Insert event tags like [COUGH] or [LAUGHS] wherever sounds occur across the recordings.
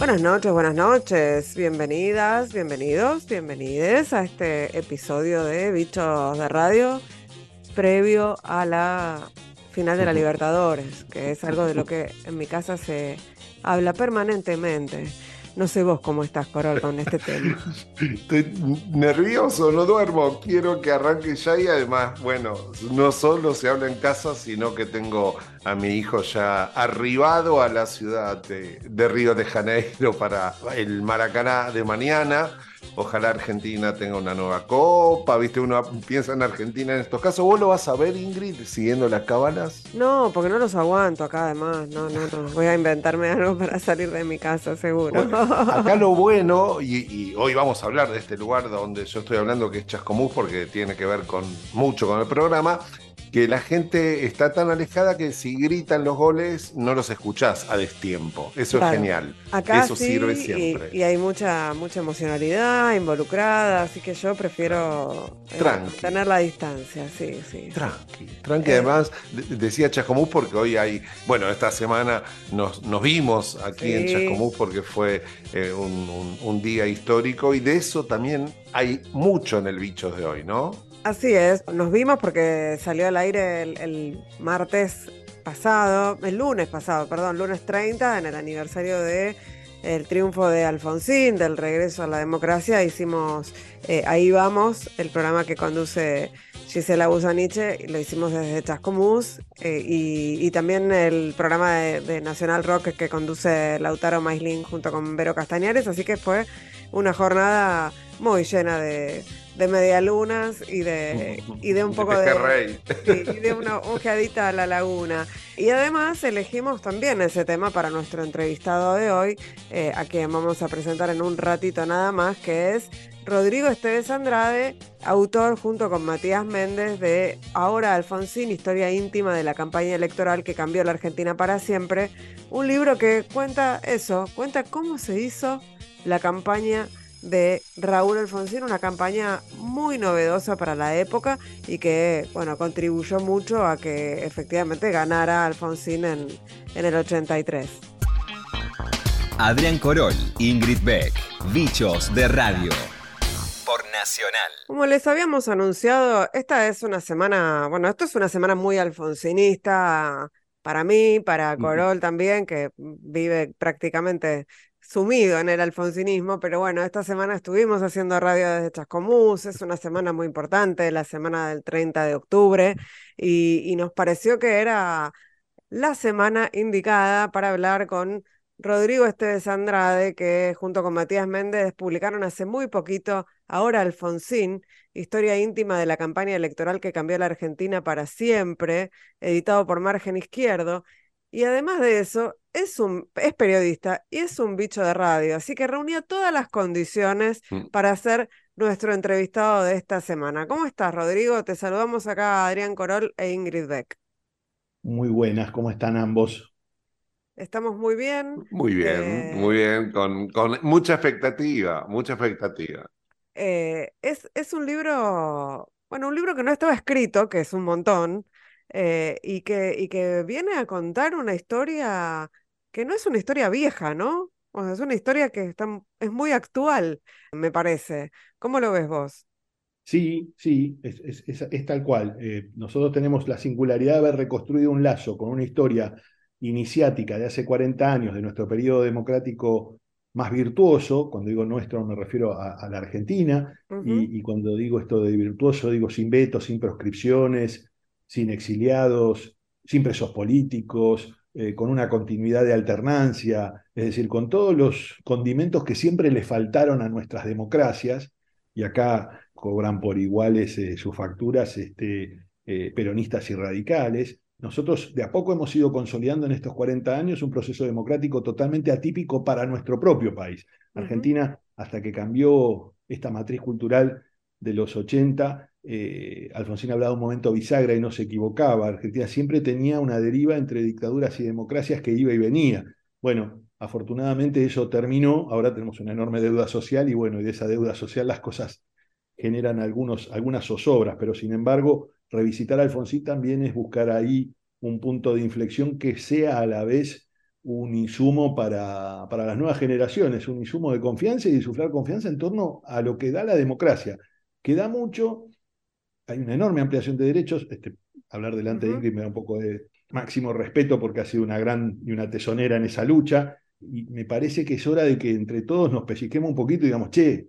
Buenas noches, buenas noches, bienvenidas, bienvenidos, bienvenides a este episodio de Bichos de Radio previo a la final de la Libertadores, que es algo de lo que en mi casa se habla permanentemente. No sé vos cómo estás, Corol, con este [LAUGHS] tema. Estoy nervioso, no duermo. Quiero que arranque ya y además, bueno, no solo se habla en casa, sino que tengo a mi hijo ya arribado a la ciudad de, de Río de Janeiro para el Maracaná de mañana Ojalá Argentina tenga una nueva copa, ¿viste? Uno piensa en Argentina en estos casos. ¿Vos lo vas a ver, Ingrid, siguiendo las cábalas? No, porque no los aguanto acá además. No, no, no. Voy a inventarme algo para salir de mi casa, seguro. acá lo bueno, y, hoy vamos a hablar de este lugar donde yo estoy hablando, que es Chascomús, porque tiene que ver con mucho con el programa, que la gente está tan alejada que si gritan los goles no los escuchás a destiempo. Eso es genial. Acá Eso sirve siempre. Y, hay mucha, mucha emocionalidad involucrada, así que yo prefiero eh, tener la distancia, sí, sí. Tranqui, tranqui. Además, decía Chascomús porque hoy hay, bueno, esta semana nos, nos vimos aquí en Chascomús porque fue eh, un, un día histórico y de eso también hay mucho en el Bichos de hoy, ¿no? Así es, nos vimos porque salió al aire el, martes pasado, el lunes pasado, perdón, lunes 30, en el aniversario de el triunfo de Alfonsín, del regreso a la democracia, hicimos eh, Ahí vamos, el programa que conduce Gisela Busaniche, lo hicimos desde Chascomús, eh, y, también el programa de, Nacional Rock que conduce Lautaro Maislin junto con Vero Castañares, así que fue una jornada muy llena de, de medialunas y de, y de un poco de, y de una ojeadita a la laguna. Y además elegimos también ese tema para nuestro entrevistado de hoy, eh, a quien vamos a presentar en un ratito nada más, que es Rodrigo Esteves Andrade, autor junto con Matías Méndez de Ahora Alfonsín, historia íntima de la campaña electoral que cambió la Argentina para siempre. Un libro que cuenta eso, cuenta cómo se hizo la campaña de Raúl Alfonsín, una campaña muy novedosa para la época y que, bueno, contribuyó mucho a que efectivamente ganara Alfonsín en, en el 83. Adrián Corol, Ingrid Beck, Bichos de Radio. Por Nacional. Como les habíamos anunciado, esta es una semana, bueno, esto es una semana muy alfonsinista para mí, para Corol también, que vive prácticamente sumido en el alfonsinismo, pero bueno, esta semana estuvimos haciendo radio desde Chascomús, es una semana muy importante, la semana del 30 de octubre, y, nos pareció que era la semana indicada para hablar con Rodrigo Esteves Andrade, que junto con Matías Méndez publicaron hace muy poquito Ahora Alfonsín, historia íntima de la campaña electoral que cambió la Argentina para siempre, editado por Margen Izquierdo. Y además de eso, es, un, es periodista y es un bicho de radio, así que reunía todas las condiciones mm. para ser nuestro entrevistado de esta semana. ¿Cómo estás, Rodrigo? Te saludamos acá Adrián Corol e Ingrid Beck. Muy buenas, ¿cómo están ambos? Estamos muy bien. Muy bien, eh, muy bien, con, con, mucha expectativa, mucha expectativa. Eh, es, es un libro, bueno, un libro que no estaba escrito, que es un montón, eh, y, que, y que viene a contar una historia que no es una historia vieja, ¿no? O sea, es una historia que está, es muy actual, me parece. ¿Cómo lo ves vos? Sí, sí, es, es, tal cual. Eh, nosotros tenemos la singularidad de haber reconstruido un lazo con una historia iniciática de hace 40 años de nuestro periodo democrático más virtuoso, cuando digo nuestro me refiero a, la Argentina, y, y, cuando digo esto de virtuoso digo sin vetos, sin proscripciones, sin exiliados, sin presos políticos, eh, con una continuidad de alternancia, es decir, con todos los condimentos que siempre le faltaron a nuestras democracias, y acá cobran por iguales eh, sus facturas este, eh, peronistas y radicales. Nosotros de a poco hemos ido consolidando en estos 40 años un proceso democrático totalmente atípico para nuestro propio país. Argentina, hasta que cambió esta matriz cultural de los 80, eh, Alfonsín hablaba un momento bisagra y no se equivocaba. Argentina siempre tenía una deriva entre dictaduras y democracias que iba y venía. Bueno, afortunadamente eso terminó, ahora tenemos una enorme deuda social y bueno, y de esa deuda social las cosas generan algunos, algunas zozobras, pero sin embargo, revisitar a Alfonsín también es buscar ahí un punto de inflexión que sea a la vez un insumo para, para las nuevas generaciones, un insumo de confianza y de confianza en torno a lo que da la democracia, que da mucho, hay una enorme ampliación de derechos, este, hablar delante de Ingrid me da un poco de máximo respeto porque ha sido una gran y una tesonera en esa lucha, y me parece que es hora de que entre todos nos pellizquemos un poquito y digamos, che,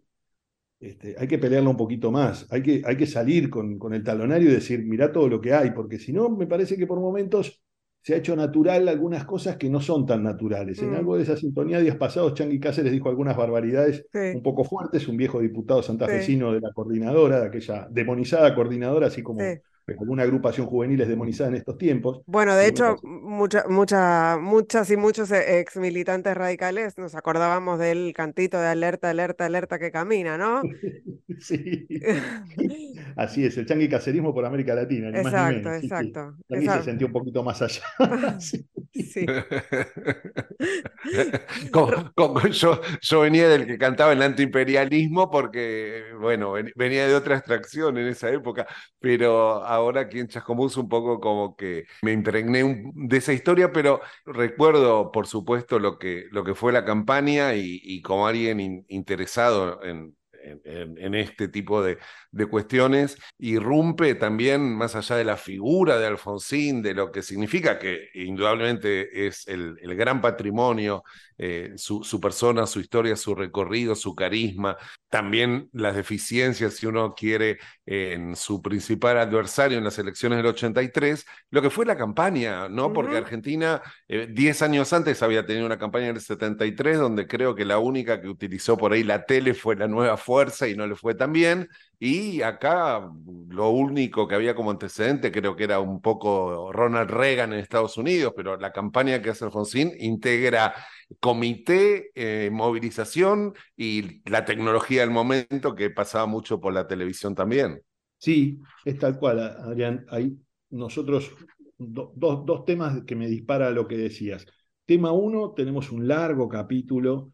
este, hay que pelearlo un poquito más, hay que, hay que salir con, con, el talonario y decir, mirá todo lo que hay, porque si no, me parece que por momentos se ha hecho natural algunas cosas que no son tan naturales. En mm. algo de esa sintonía, días pasados, Changi Cáceres dijo algunas barbaridades un poco fuertes, un viejo diputado santafesino de la coordinadora, de aquella demonizada coordinadora, así como alguna agrupación juvenil es demonizada en estos tiempos. Bueno, de hecho, mucha, mucha, muchas y muchos e, ex militantes radicales nos acordábamos del cantito de alerta, alerta, alerta que camina, ¿no? [LAUGHS] sí. [LAUGHS] Así es, el changi cacerismo por América Latina. Ni exacto, más ni exacto. Sí, se sentía un poquito más allá. [LAUGHS] sí. yo, yo, venía del que cantaba el antiimperialismo porque, bueno, venía de otra extracción en esa época, pero ahora aquí en Chascomús un poco como que me impregné de esa historia, pero recuerdo, por supuesto, lo que, lo que fue la campaña y, como alguien interesado en, en, este tipo de, de, cuestiones, irrumpe también más allá de la figura de Alfonsín, de lo que significa, que indudablemente es el, el gran patrimonio eh, su, su, persona, su historia, su recorrido, su carisma, también las deficiencias, si uno quiere, en su principal adversario en las elecciones del 83, lo que fue la campaña, ¿no? Porque Argentina, 10 eh, años antes había tenido una campaña en el 73, donde creo que la única que utilizó por ahí la tele fue la nueva fuerza y no le fue tan bien. Y acá lo único que había como antecedente creo que era un poco Ronald Reagan en Estados Unidos, pero la campaña que hace Alfonsín integra comité, eh, movilización y la tecnología del momento que pasaba mucho por la televisión también. Sí, es tal cual, Adrián. Hay nosotros dos temas que me dispara lo que decías. Tema uno, tenemos un largo capítulo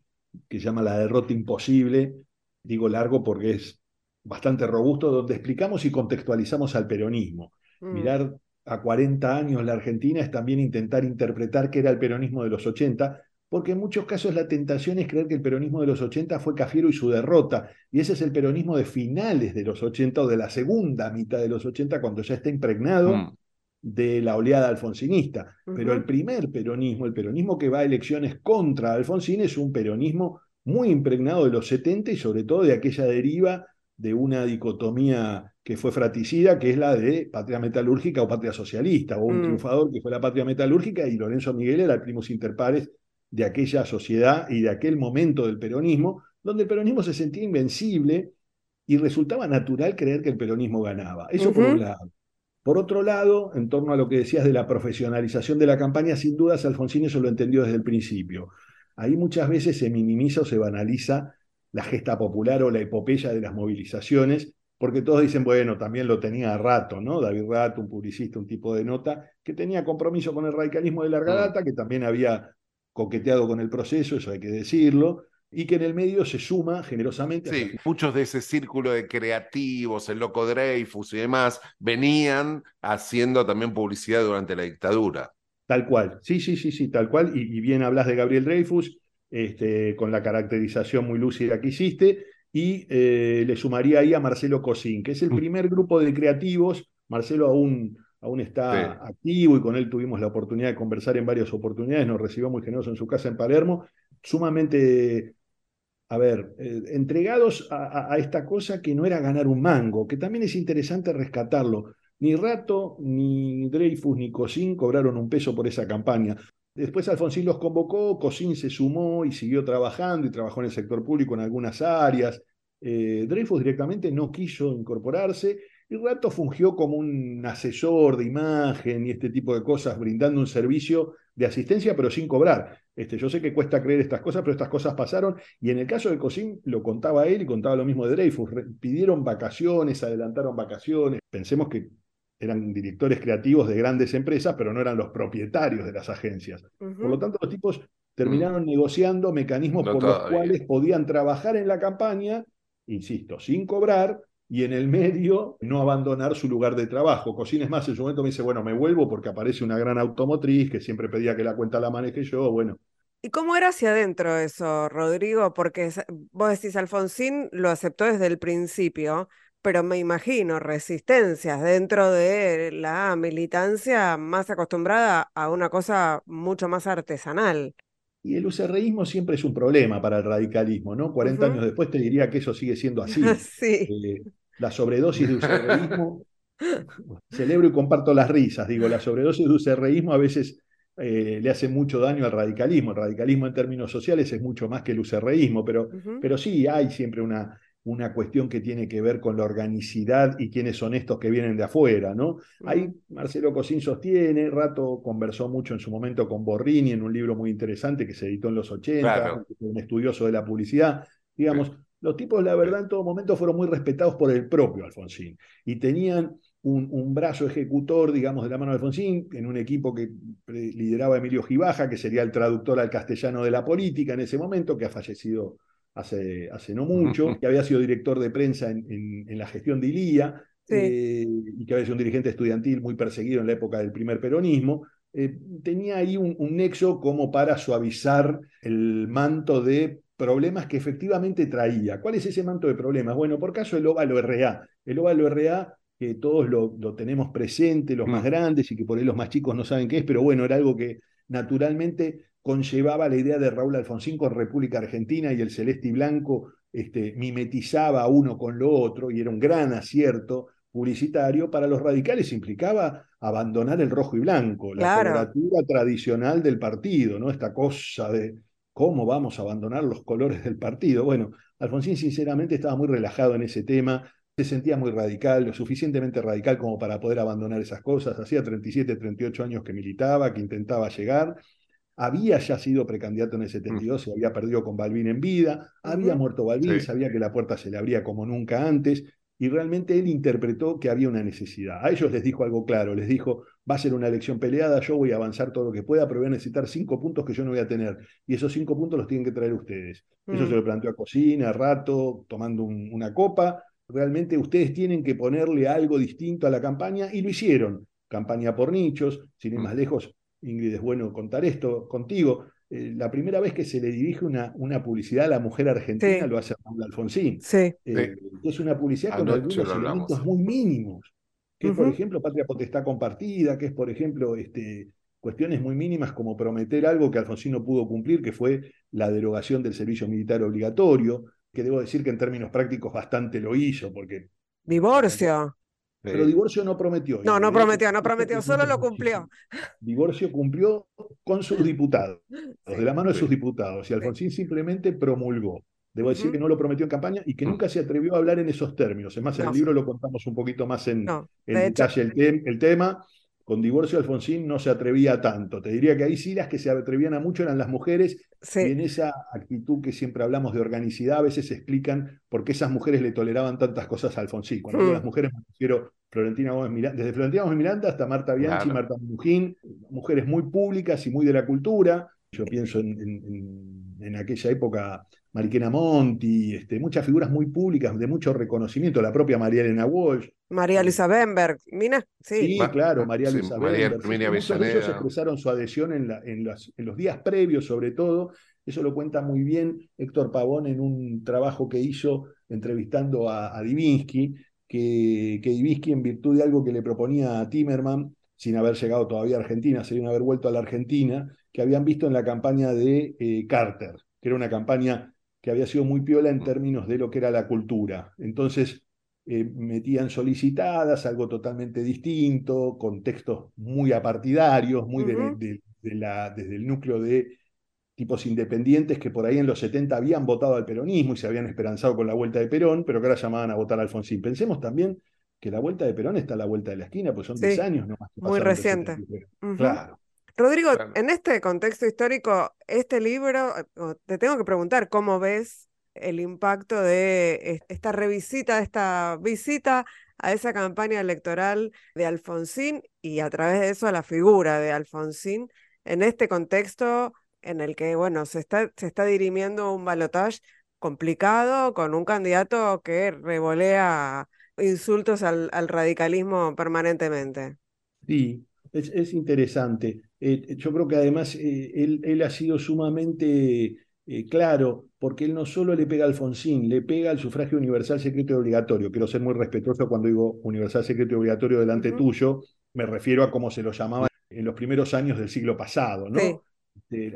que se llama La derrota imposible. Digo largo porque es bastante robusto, donde explicamos y contextualizamos al peronismo. Mm. Mirar a 40 años la Argentina es también intentar interpretar qué era el peronismo de los 80, porque en muchos casos la tentación es creer que el peronismo de los 80 fue Cafiero y su derrota, y ese es el peronismo de finales de los 80 o de la segunda mitad de los 80, cuando ya está impregnado mm. de la oleada alfonsinista. Pero el primer peronismo, el peronismo que va a elecciones contra Alfonsín, es un peronismo muy impregnado de los 70 y sobre todo de aquella deriva de una dicotomía que fue fratricida, que es la de patria metalúrgica o patria socialista, o un mm. triunfador que fue la patria metalúrgica y Lorenzo Miguel era el primus inter pares de aquella sociedad y de aquel momento del peronismo, donde el peronismo se sentía invencible y resultaba natural creer que el peronismo ganaba. Eso por un lado. Por otro lado, en torno a lo que decías de la profesionalización de la campaña, sin dudas Alfonsín eso lo entendió desde el principio. Ahí muchas veces se minimiza o se banaliza la gesta popular o la epopeya de las movilizaciones, porque todos dicen, bueno, también lo tenía Rato, ¿no? David Rato, un publicista, un tipo de nota, que tenía compromiso con el radicalismo de larga mm. data, que también había coqueteado con el proceso, eso hay que decirlo, y que en el medio se suma generosamente. Sí, muchos de ese círculo de creativos, el Loco Dreyfus y demás, venían haciendo también publicidad durante la dictadura. Tal cual, sí, sí, sí, sí, tal cual. Y, bien hablas de Gabriel Dreyfus, este, con la caracterización muy lúcida que hiciste, y eh, le sumaría ahí a Marcelo Cosín, que es el mm. primer grupo de creativos. Marcelo aún, aún está activo y con él tuvimos la oportunidad de conversar en varias oportunidades, nos recibió muy generoso en su casa en Palermo, sumamente, a ver, eh, entregados a, a, esta cosa que no era ganar un mango, que también es interesante rescatarlo. Ni Rato, ni Dreyfus, ni Cosín cobraron un peso por esa campaña. Después Alfonsín los convocó, Cosín se sumó y siguió trabajando y trabajó en el sector público en algunas áreas. Eh, Dreyfus directamente no quiso incorporarse y Rato fungió como un asesor de imagen y este tipo de cosas, brindando un servicio de asistencia, pero sin cobrar. Este, yo sé que cuesta creer estas cosas, pero estas cosas pasaron. Y en el caso de Cosín, lo contaba él y contaba lo mismo de Dreyfus. Pidieron vacaciones, adelantaron vacaciones. Pensemos que eran directores creativos de grandes empresas, pero no eran los propietarios de las agencias. Por lo tanto, los tipos terminaron mm. negociando mecanismos por los cuales podían trabajar en la campaña, insisto, sin cobrar, y en el medio no abandonar su lugar de trabajo. Cocines más, en su momento me dice, bueno, me vuelvo porque aparece una gran automotriz que siempre pedía que la cuenta la maneje yo, bueno. ¿Y cómo era hacia adentro eso, Rodrigo? Porque vos decís, Alfonsín lo aceptó desde el principio, pero me imagino resistencias dentro de la militancia más acostumbrada a una cosa mucho más artesanal. Y el userreísmo siempre es un problema para el radicalismo, ¿no? 40 años después te diría que eso sigue siendo [LAUGHS] así. sí. Eh, la sobredosis de userreísmo, [LAUGHS] celebro y comparto las risas, digo, la sobredosis de userreísmo a veces eh, le hace mucho daño al radicalismo. El radicalismo en términos sociales es mucho más que el userreísmo, pero, pero sí hay siempre una, una cuestión que tiene que ver con la organicidad y quiénes son estos que vienen de afuera, ¿no? Ahí Marcelo Cosín sostiene, Rato conversó mucho en su momento con Borrini en un libro muy interesante que se editó en los 80, un estudioso de la publicidad, digamos, los tipos, la verdad, en todo momento fueron muy respetados por el propio Alfonsín y tenían un, un, brazo ejecutor, digamos, de la mano de Alfonsín, en un equipo que lideraba Emilio Gibaja, que sería el traductor al castellano de la política en ese momento, que ha fallecido hace, hace no mucho, que había sido director de prensa en, en, la gestión de Ilía, eh, y que había sido un dirigente estudiantil muy perseguido en la época del primer peronismo, eh, tenía ahí un, un, nexo como para suavizar el manto de problemas que efectivamente traía. ¿Cuál es ese manto de problemas? Bueno, por caso el óvalo RA. El óvalo RA que todos lo, lo tenemos presente, los más mm. grandes y que por ahí los más chicos no saben qué es, pero bueno, era algo que naturalmente conllevaba la idea de Raúl Alfonsín con República Argentina y el celeste y blanco este, mimetizaba uno con lo otro y era un gran acierto publicitario, para los radicales implicaba abandonar el rojo y blanco, la coloratura tradicional del partido, ¿no? Esta cosa de cómo vamos a abandonar los colores del partido. Bueno, Alfonsín sinceramente estaba muy relajado en ese tema, se sentía muy radical, lo suficientemente radical como para poder abandonar esas cosas. Hacía 37, 38 años que militaba, que intentaba llegar, había ya sido precandidato en el 72, mm. se había perdido con Balvin en vida, había muerto Balvin, sabía que la puerta se le abría como nunca antes, y realmente él interpretó que había una necesidad. A ellos les dijo algo claro, les dijo, va a ser una elección peleada, yo voy a avanzar todo lo que pueda, pero voy a necesitar cinco puntos que yo no voy a tener, y esos cinco puntos los tienen que traer ustedes. Eso se mm. lo planteó a Cocina, a Rato, tomando una copa. Realmente ustedes tienen que ponerle algo distinto a la campaña, y lo hicieron. Campaña por nichos, sin ir mm. más lejos, Ingrid, es bueno contar esto contigo. Eh, la primera vez que se le dirige una, una publicidad a la mujer argentina lo hace Raúl Alfonsín. Sí. Eh, es una publicidad con algunos elementos muy mínimos, que es, por ejemplo, patria potestad compartida, que es, por ejemplo, este, cuestiones muy mínimas como prometer algo que Alfonsín no pudo cumplir, que fue la derogación del servicio militar obligatorio, que debo decir que en términos prácticos bastante lo hizo, porque... Divorcio. Pero divorcio no prometió. No, no prometió, no prometió, solo lo cumplió. Divorcio cumplió con sus diputados, de la mano de sus diputados, y Alfonsín simplemente promulgó. Debo decir que no lo prometió en campaña y que mm. nunca se atrevió a hablar en esos términos. Es más, en el libro lo contamos un poquito más en, detalle el, el, tema. Con divorcio Alfonsín no se atrevía tanto. Te diría que ahí sí las que se atrevían a mucho eran las mujeres y en esa actitud que siempre hablamos de organicidad a veces se explican por qué esas mujeres le toleraban tantas cosas a Alfonsín. Cuando mm. las mujeres me refiero Florentina Gómez Miranda, desde Florentina Gómez Miranda hasta Marta Bianchi, Marta Mujín, mujeres muy públicas y muy de la cultura. Yo pienso en, en aquella época Mariquena Monti, este, muchas figuras muy públicas de mucho reconocimiento, la propia María Elena Walsh. María Luisa Bemberg, ¿mina? Sí, claro, María Luisa Bemberg. muchos de ellos expresaron su adhesión en, en, los, días previos, sobre todo. Eso lo cuenta muy bien Héctor Pavón en un trabajo que hizo entrevistando a, a Divinsky, que, que Divinsky, en virtud de algo que le proponía a Timerman, sin haber llegado todavía a Argentina, sin haber vuelto a la Argentina, que habían visto en la campaña de eh, Carter, que era una campaña que había sido muy piola en términos de lo que era la cultura. Entonces, eh, metían solicitadas, algo totalmente distinto, con textos muy apartidarios, muy de, la, desde el núcleo de tipos independientes que por ahí en los 70 habían votado al peronismo y se habían esperanzado con la vuelta de Perón, pero que ahora llamaban a votar a Alfonsín. Pensemos también que la vuelta de Perón está a la vuelta de la esquina, pues son 10 años nomás. muy reciente. Claro. Rodrigo, en este contexto histórico, este libro, te tengo que preguntar cómo ves el impacto de esta revisita, de esta visita a esa campaña electoral de Alfonsín y a través de eso a la figura de Alfonsín en este contexto en el que, bueno, se está, se está dirimiendo un balotaje complicado con un candidato que revolea insultos al, radicalismo permanentemente. Sí, es, interesante. Eh, yo creo que además eh, él, ha sido sumamente eh, claro, porque él no solo le pega a Alfonsín, le pega al sufragio universal secreto y obligatorio. Quiero ser muy respetuoso cuando digo universal secreto y obligatorio delante tuyo, me refiero a cómo se lo llamaba en los primeros años del siglo pasado, ¿no? le,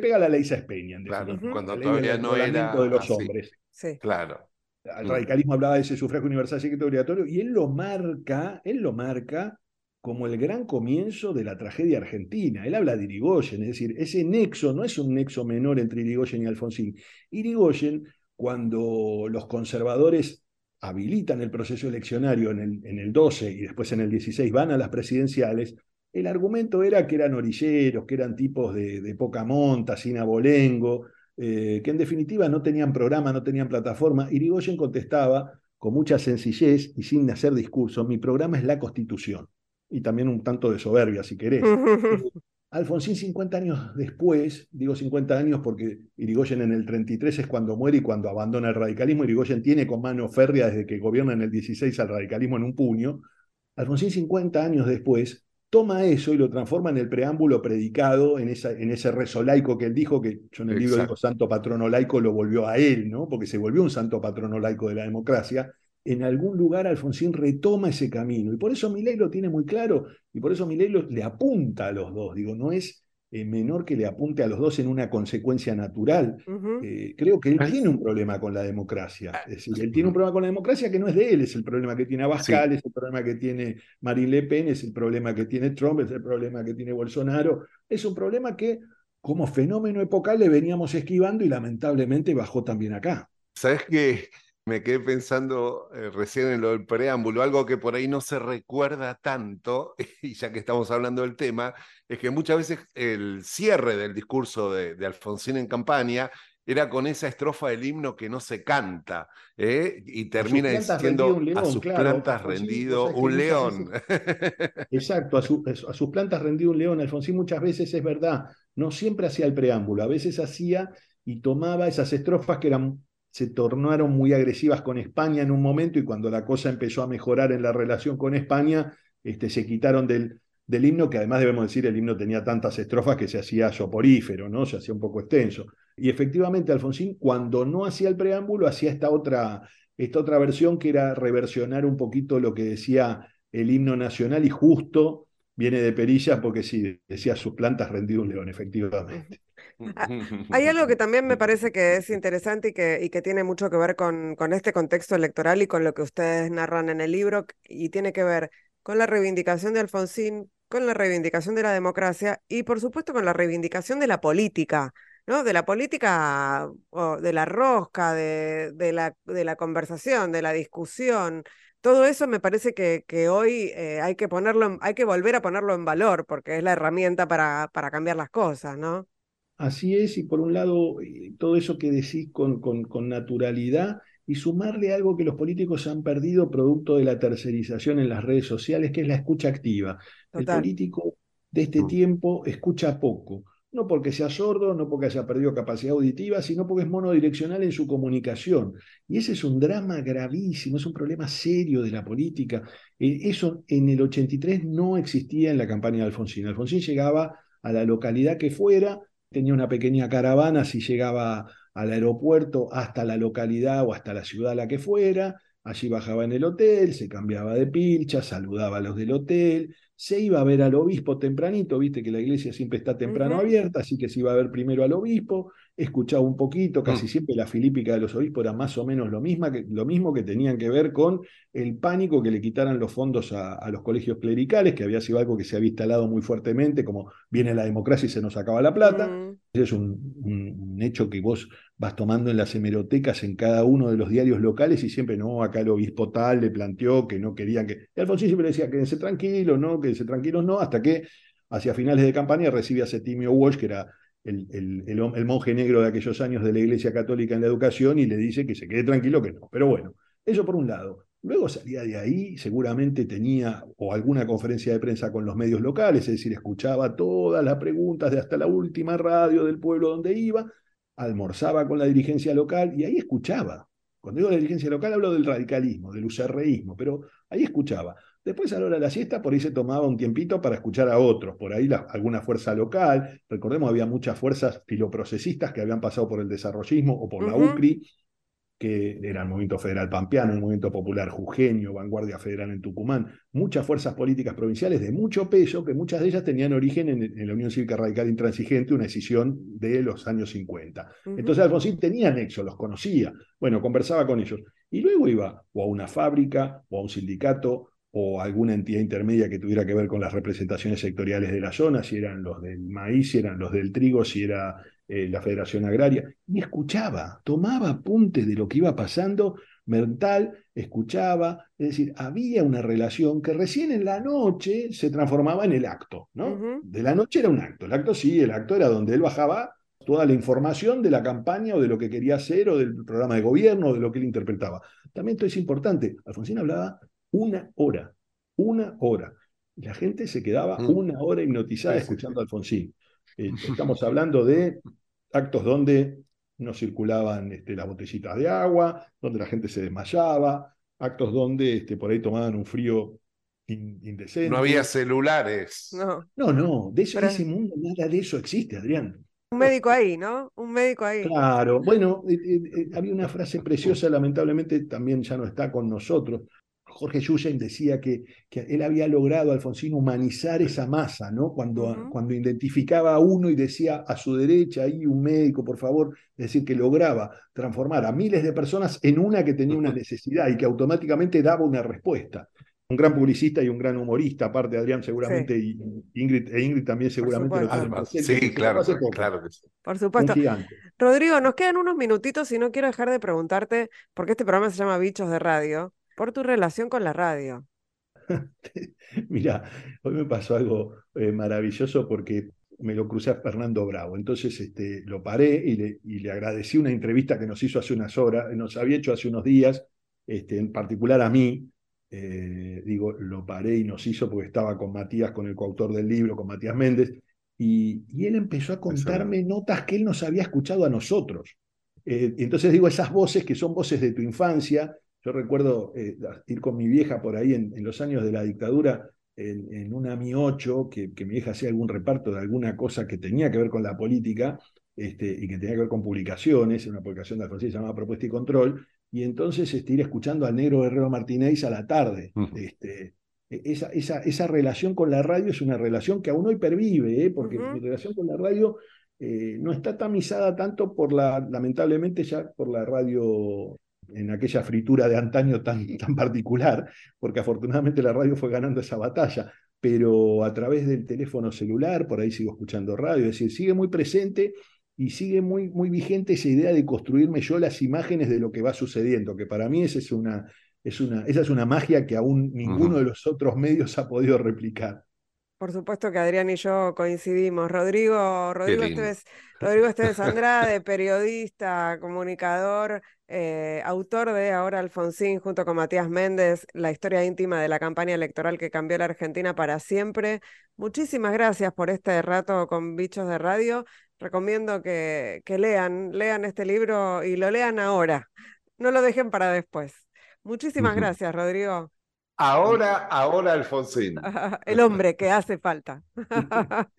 pega a la ley Saspeña, claro, cuando todavía no era de los hombres. Sí. Claro. El radicalismo hablaba de ese sufragio universal secreto obligatorio y él lo marca, él lo marca como el gran comienzo de la tragedia argentina. Él habla de Irigoyen, es decir, ese nexo no es un nexo menor entre Irigoyen y Alfonsín. Irigoyen, cuando los conservadores habilitan el proceso eleccionario en el, en el 12 y después en el 16 van a las presidenciales, el argumento era que eran orilleros, que eran tipos de, de poca monta, sin abolengo, eh, que en definitiva no tenían programa, no tenían plataforma. Irigoyen contestaba con mucha sencillez y sin hacer discurso, mi programa es la Constitución. Y también un tanto de soberbia, si querés. [LAUGHS] Alfonsín 50 años después, digo 50 años porque Irigoyen en el 33 es cuando muere y cuando abandona el radicalismo, Irigoyen tiene con mano férrea desde que gobierna en el 16 al radicalismo en un puño. Alfonsín 50 años después toma eso y lo transforma en el preámbulo predicado, en, esa, en ese rezo laico que él dijo, que yo en el libro digo santo patrono laico, lo volvió a él, ¿no? Porque se volvió un santo patrono laico de la democracia. En algún lugar Alfonsín retoma ese camino. Y por eso Milei lo tiene muy claro, y por eso Milei le apunta a los dos. Digo, no es eh, menor que le apunte a los dos en una consecuencia natural. Eh, creo que él tiene un problema con la democracia. Ah, es decir, él tiene un problema con la democracia que no es de él, es el problema que tiene Abascal, es el problema que tiene Marine Le Pen, es el problema que tiene Trump, es el problema que tiene Bolsonaro. Es un problema que como fenómeno epocal le veníamos esquivando y lamentablemente bajó también acá. ¿Sabes qué? Me quedé pensando eh, recién en lo del preámbulo, algo que por ahí no se recuerda tanto, [LAUGHS] y ya que estamos hablando del tema, es que muchas veces el cierre del discurso de, Alfonsín en campaña era con esa estrofa del himno que no se canta, ¿eh? y termina diciendo a sus plantas rendido un león. Exacto, a, a sus plantas rendido un león. Alfonsín muchas veces es verdad, no siempre hacía el preámbulo, a veces hacía y tomaba esas estrofas que eran se tornaron muy agresivas con España en un momento y cuando la cosa empezó a mejorar en la relación con España, este, se quitaron del, del himno, que además debemos decir, el himno tenía tantas estrofas que se hacía soporífero, ¿no? Se hacía un poco extenso. Y efectivamente, Alfonsín, cuando no hacía el preámbulo, hacía esta otra, esta otra versión que era reversionar un poquito lo que decía el himno nacional y justo viene de Perilla porque sí, decía sus plantas rendido un león, efectivamente. Hay algo que también me [LAUGHS] parece que es interesante y que, y que tiene mucho que ver con, con este contexto electoral y con lo que ustedes narran en el libro y tiene que ver con la reivindicación de Alfonsín, con la reivindicación de la democracia y por supuesto con la reivindicación de la política. ¿no? De la política, o de la rosca, de, de, la, de la conversación, de la discusión, todo eso me parece que, que hoy eh, hay que ponerlo, hay que volver a ponerlo en valor, porque es la herramienta para, para cambiar las cosas, ¿no? Así es, y por un lado, eh, todo eso que decís con, con, naturalidad y sumarle algo que los políticos han perdido producto de la tercerización en las redes sociales, que es la escucha activa. El político de este mm. tiempo escucha poco, no porque sea sordo, no porque haya perdido capacidad auditiva, sino porque es monodireccional en su comunicación. Y ese es un drama gravísimo, es un problema serio de la política. Eh, eso en el 83 no existía en la campaña de Alfonsín. Alfonsín llegaba a la localidad que fuera, tenía una pequeña caravana si llegaba al aeropuerto hasta la localidad o hasta la ciudad a la que fuera, allí bajaba en el hotel, se cambiaba de pilcha, saludaba a los del hotel, se iba a ver al obispo tempranito, viste que la iglesia siempre está temprano abierta, así que se iba a ver primero al obispo, escuchaba un poquito, casi mm. siempre la filípica de los obispos era más o menos lo, misma que, lo mismo que tenían que ver con el pánico que le quitaran los fondos a, los colegios clericales, que había sido algo que se había instalado muy fuertemente, como viene la democracia y se nos acaba la plata. Mm. es un, hecho que vos vas tomando en las hemerotecas en cada uno de los diarios locales y siempre, no, acá el obispo tal le planteó que no querían que... Y Alfonsín siempre decía, quédense tranquilos, no, quédense tranquilos, no, hasta que hacia finales de campaña recibe a Septimio Walsh, que era el, el, monje negro de aquellos años de la Iglesia Católica en la educación, y le dice que se quede tranquilo, que no. Pero bueno, eso por un lado. Luego salía de ahí, seguramente tenía o alguna conferencia de prensa con los medios locales, es decir, escuchaba todas las preguntas de hasta la última radio del pueblo donde iba, almorzaba con la dirigencia local y ahí escuchaba Cuando digo la dirigencia local hablo del radicalismo, del userreísmo, pero ahí escuchaba. Después a la hora de la siesta por ahí se tomaba un tiempito para escuchar a otros, por ahí alguna fuerza local, recordemos había muchas fuerzas filoprocesistas que habían pasado por el desarrollismo o por la UCRI, que era el movimiento federal pampeano, el movimiento popular jujeño, vanguardia federal en Tucumán, muchas fuerzas políticas provinciales de mucho peso, que muchas de ellas tenían origen en, la Unión Cívica Radical Intransigente, una decisión de los años 50. Entonces Alfonsín tenía nexo, los conocía, bueno, conversaba con ellos. Y luego iba o a una fábrica, o a un sindicato, o alguna entidad intermedia que tuviera que ver con las representaciones sectoriales de la zona, si eran los del maíz, si eran los del trigo, si era eh, la Federación Agraria, y escuchaba, tomaba apuntes de lo que iba pasando mental, escuchaba, es decir, había una relación que recién en la noche se transformaba en el acto, ¿no? De la noche era un acto, el acto sí, el acto era donde él bajaba toda la información de la campaña o de lo que quería hacer o del programa de gobierno o de lo que él interpretaba. También esto es importante, Alfonsín hablaba una hora, una hora. La gente se quedaba mm. una hora hipnotizada escuchando a Alfonsín. Eh, [LAUGHS] estamos hablando de actos donde no circulaban este, las botellitas de agua, donde la gente se desmayaba, actos donde este, por ahí tomaban un frío indecente. No había celulares. No, no, no de eso, ese mundo nada de eso existe, Adrián. Un médico ahí, ¿no? Un médico ahí. Claro, bueno, eh, eh, había una frase preciosa, lamentablemente también ya no está con nosotros, Jorge Yuyen decía que, que, él había logrado, Alfonsín, humanizar esa masa, ¿no? Cuando, cuando identificaba a uno y decía a su derecha, ahí un médico, por favor, es decir, que lograba transformar a miles de personas en una que tenía una necesidad y que automáticamente daba una respuesta. Un gran publicista y un gran humorista, aparte de Adrián seguramente, y Ingrid, e Ingrid también seguramente lo Sí, claro, claro que sí. Por supuesto. Rodrigo, nos quedan unos minutitos y no quiero dejar de preguntarte, porque este programa se llama Bichos de Radio por tu relación con la radio. [LAUGHS] Mira, hoy me pasó algo eh, maravilloso porque me lo crucé a Fernando Bravo. Entonces este, lo paré y le, y le, agradecí una entrevista que nos hizo hace unas horas, nos había hecho hace unos días, este, en particular a mí. Eh, digo, lo paré y nos hizo porque estaba con Matías, con el coautor del libro, con Matías Méndez, y, y él empezó a contarme notas que él nos había escuchado a nosotros. Eh, entonces digo, esas voces que son voces de tu infancia, yo recuerdo eh, ir con mi vieja por ahí en, los años de la dictadura, en, una Mi 8, que, mi vieja hacía algún reparto de alguna cosa que tenía que ver con la política este, y que tenía que ver con publicaciones, una publicación de Alfonsín llamada Propuesta y Control, y entonces este, ir escuchando al negro Herrero Martínez a la tarde. este, e, esa, esa, esa, relación con la radio es una relación que aún hoy pervive, ¿eh? porque mi relación con la radio eh, no está tamizada tanto por la, lamentablemente ya por la radio en aquella fritura de antaño tan, [LAUGHS] tan particular, porque afortunadamente la radio fue ganando esa batalla, pero a través del teléfono celular, por ahí sigo escuchando radio, es decir, sigue muy presente y sigue muy, muy vigente esa idea de construirme yo las imágenes de lo que va sucediendo, que para mí esa es una, es una, esa es una magia que aún ninguno de los otros medios ha podido replicar. Por supuesto que Adrián y yo coincidimos. Rodrigo, Rodrigo Esteves, Rodrigo Esteves Andrade, periodista, comunicador, eh, autor de Ahora Alfonsín, junto con Matías Méndez, la historia íntima de la campaña electoral que cambió la Argentina para siempre. Muchísimas gracias por este rato con Bichos de Radio. Recomiendo que, que lean, lean este libro y lo lean ahora. No lo dejen para después. Muchísimas gracias, Rodrigo. Ahora, ahora Alfonsín. [LAUGHS] El hombre que hace falta. [LAUGHS]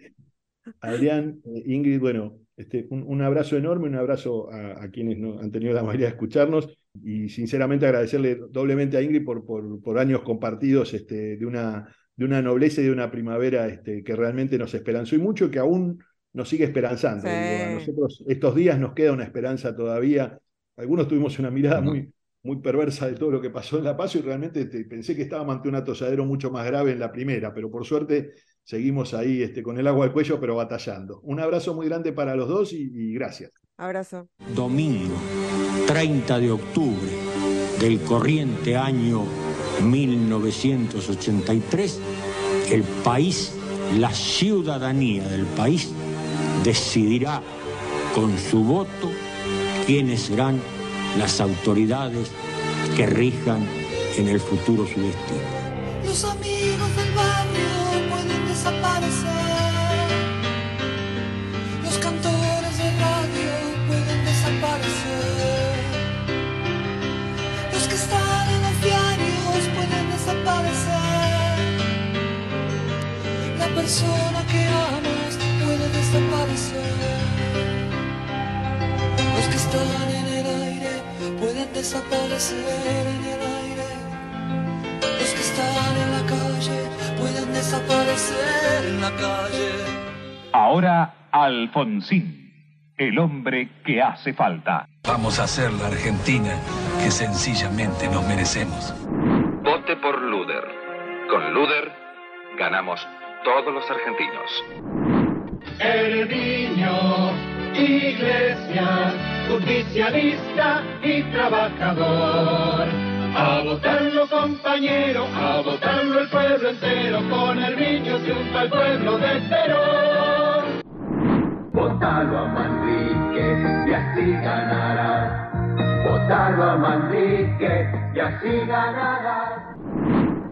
Adrián, eh, Ingrid, bueno, este, un, abrazo enorme, un abrazo a, quienes no, han tenido la mayoría de escucharnos y sinceramente agradecerle doblemente a Ingrid por, por, años compartidos este, de, una, de una nobleza y de una primavera este, que realmente nos esperanzó y mucho que aún nos sigue esperanzando. a nosotros estos días nos queda una esperanza todavía. Algunos tuvimos una mirada muy, muy perversa de todo lo que pasó en La Paz y realmente pensé que estaba ante un atosadero mucho más grave en la primera, pero por suerte seguimos ahí este, con el agua al cuello, pero batallando. Un abrazo muy grande para los dos y, gracias. Abrazo. Domingo, 30 de octubre del corriente año 1983, el país, la ciudadanía del país, decidirá con su voto quiénes serán las autoridades que rijan en el futuro su destino. Los amigos desaparecer en el aire. Los que están en la calle pueden desaparecer en la calle. Ahora Alfonsín, el hombre que hace falta. Vamos a hacer la Argentina que sencillamente nos merecemos. Vote por Luder. Con Luder ganamos todos los argentinos. El niño, iglesia, justicialista y trabajador. A votarlo compañero, a votarlo el pueblo entero, con el niño triunfa el pueblo de Perón. Votalo a Manrique y así ganarás. Votalo a Manrique y así ganarás.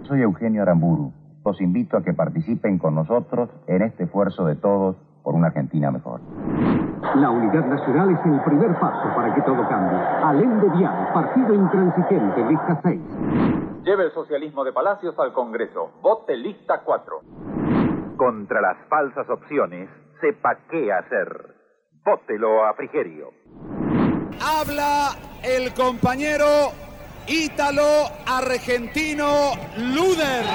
Soy Eugenio Aramburu. Los invito a que participen con nosotros en este esfuerzo de todos por una Argentina mejor. La unidad nacional es el primer paso para que todo cambie. Alén de Vial, partido intransigente, lista 6. Lleve el socialismo de Palacios al Congreso. Vote lista 4. Contra las falsas opciones, sepa qué hacer. Vótelo a Frigerio. Habla el compañero ítalo argentino Luder.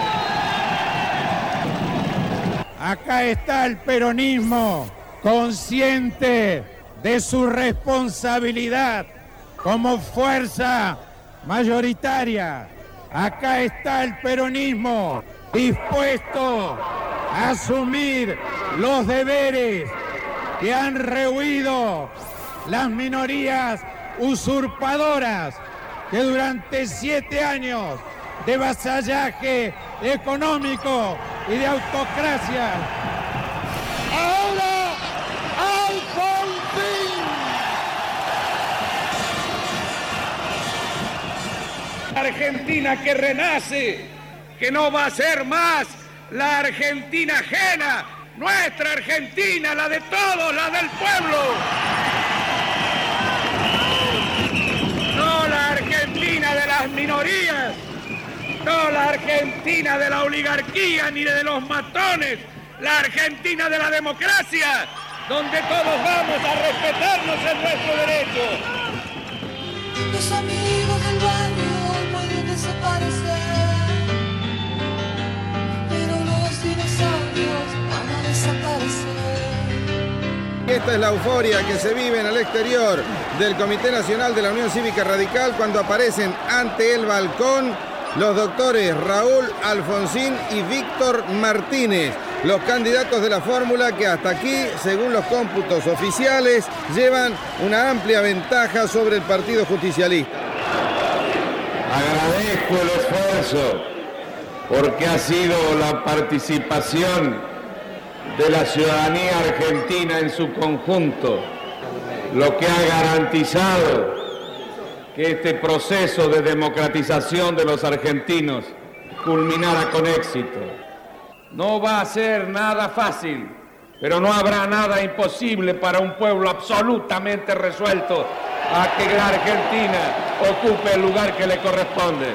Acá está el peronismo consciente de su responsabilidad como fuerza mayoritaria. Acá está el peronismo dispuesto a asumir los deberes que han rehuido las minorías usurpadoras que durante siete años de vasallaje económico y de autocracia. Ahora, Alfonsín. Argentina que renace, que no va a ser más la Argentina ajena, nuestra Argentina, la de todos, la del pueblo. No la Argentina de la oligarquía ni de los matones, la Argentina de la democracia, donde todos vamos a respetarnos en nuestro derecho. Los amigos del barrio pueden desaparecer, pero los dinosaurios van a desaparecer. Esta es la euforia que se vive en el exterior del Comité Nacional de la Unión Cívica Radical cuando aparecen ante el balcón los doctores Raúl Alfonsín y Víctor Martínez, los candidatos de la fórmula que hasta aquí, según los cómputos oficiales, llevan una amplia ventaja sobre el Partido Justicialista. Agradezco el esfuerzo porque ha sido la participación de la ciudadanía argentina en su conjunto lo que ha garantizado que este proceso de democratización de los argentinos culminara con éxito. No va a ser nada fácil, pero no habrá nada imposible para un pueblo absolutamente resuelto a que la Argentina ocupe el lugar que le corresponde.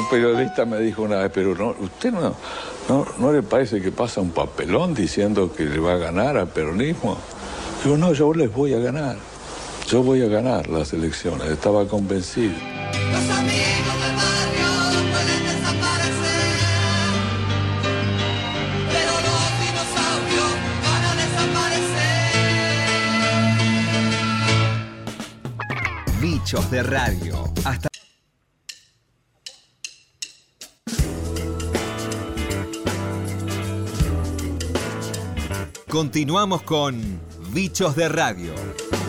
Un periodista me dijo una vez, pero no, usted no, no, no le parece que pasa un papelón diciendo que le va a ganar al peronismo. Digo, no, yo les voy a ganar. Yo voy a ganar las elecciones. Estaba convencido. Los amigos del barrio pueden desaparecer, pero los dinosaurios van a desaparecer. Bichos de radio. Hasta Continuamos con Bichos de Radio.